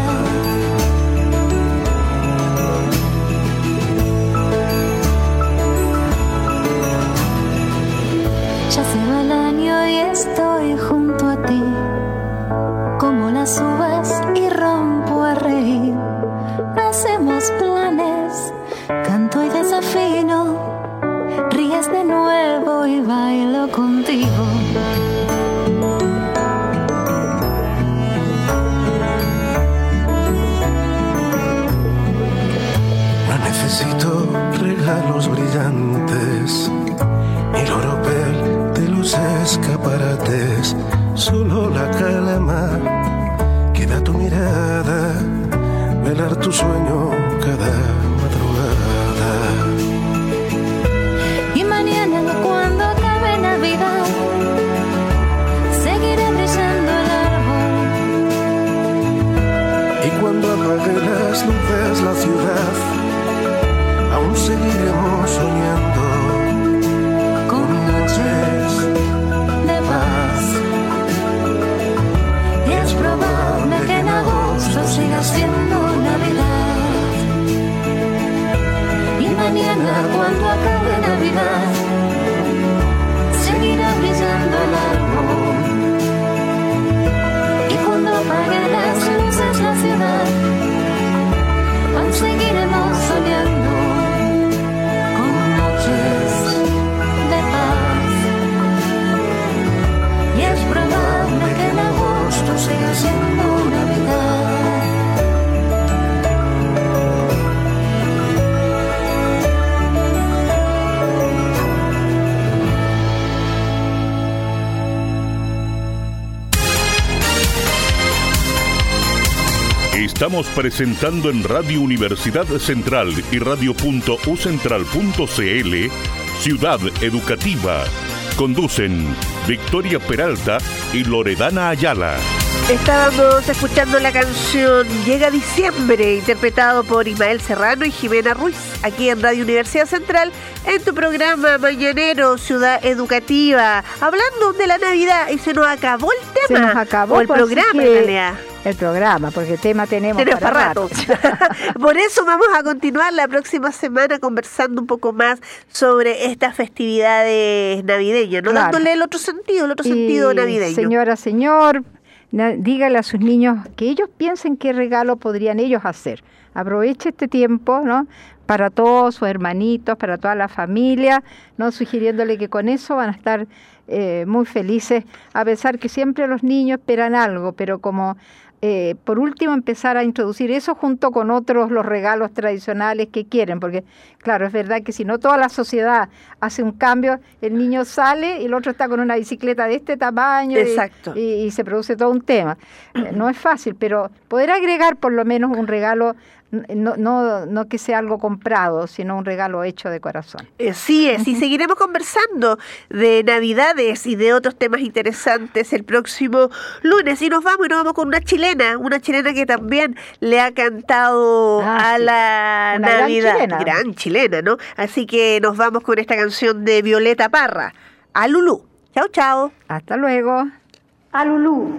perdonarme que en siga siendo Navidad. Y mañana cuando acabe Navidad, seguirá brillando el árbol. Y cuando apaguen las luces la ciudad, aún seguiremos soñando. Estamos presentando en Radio Universidad Central y radio.ucentral.cl Ciudad Educativa. Conducen Victoria Peralta y Loredana Ayala. Estábamos escuchando la canción Llega Diciembre, interpretado por Ismael Serrano y Jimena Ruiz, aquí en Radio Universidad Central, en tu programa Mañanero Ciudad Educativa, hablando de la Navidad y se nos acabó el tema. Se nos acabó o el pues, programa, en realidad. El programa, porque tema tenemos, Tenemos para rato. rato. (laughs) Por eso vamos a continuar la próxima semana conversando un poco más sobre estas festividades navideñas, ¿no? Claro. Dándole el otro sentido, el otro Y, sentido navideño. Señora, señor, dígale a sus niños que ellos piensen qué regalo podrían ellos hacer. Aproveche este tiempo, ¿no? Para todos sus hermanitos, para toda la familia, ¿no? Sugiriéndole que con eso van a estar eh, muy felices, a pesar que siempre los niños esperan algo, pero como eh, por último empezar a introducir eso junto con otros los regalos tradicionales que quieren, porque claro, es verdad que si no toda la sociedad hace un cambio, el niño sale y el otro está con una bicicleta de este tamaño y- Exacto. y, y se produce todo un tema. Eh, No es fácil, pero poder agregar por lo menos un regalo, no, no, no que sea algo comprado, sino un regalo hecho de corazón. Así es, y seguiremos conversando de Navidades y de otros temas interesantes el próximo lunes. Y nos vamos y nos vamos con una chilena, una chilena que también le ha cantado Ah, a sí. la Una gran Navidad. chilena. Gran chilena, ¿no? Así que nos vamos con esta canción de Violeta Parra, a Lulú. Chao, chao. Hasta luego. A Lulú.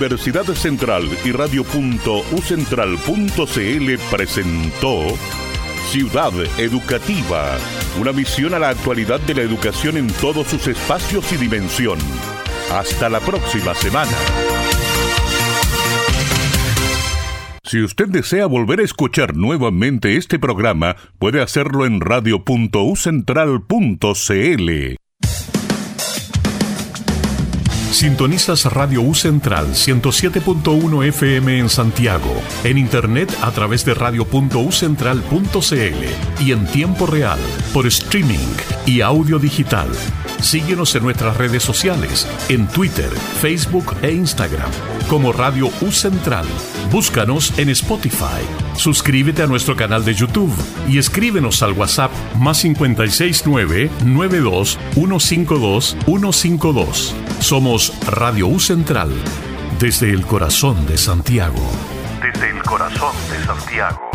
Universidad Central y radio.ucentral.cl presentó Ciudad Educativa, una visión a la actualidad de la educación en todos sus espacios y dimensión. Hasta la próxima semana. Si usted desea volver a escuchar nuevamente este programa, puede hacerlo en radio.ucentral.cl. Sintonizas Radio U Central 107.1 FM en Santiago, en internet a través de radio.ucentral.cl y en tiempo real por streaming y audio digital. Síguenos en nuestras redes sociales, en Twitter, Facebook e Instagram, como Radio U Central. Búscanos en Spotify. Suscríbete a nuestro canal de YouTube y escríbenos al WhatsApp más 569 92 152 152. Somos Radio U Central, desde el corazón de Santiago. desde el corazón de Santiago.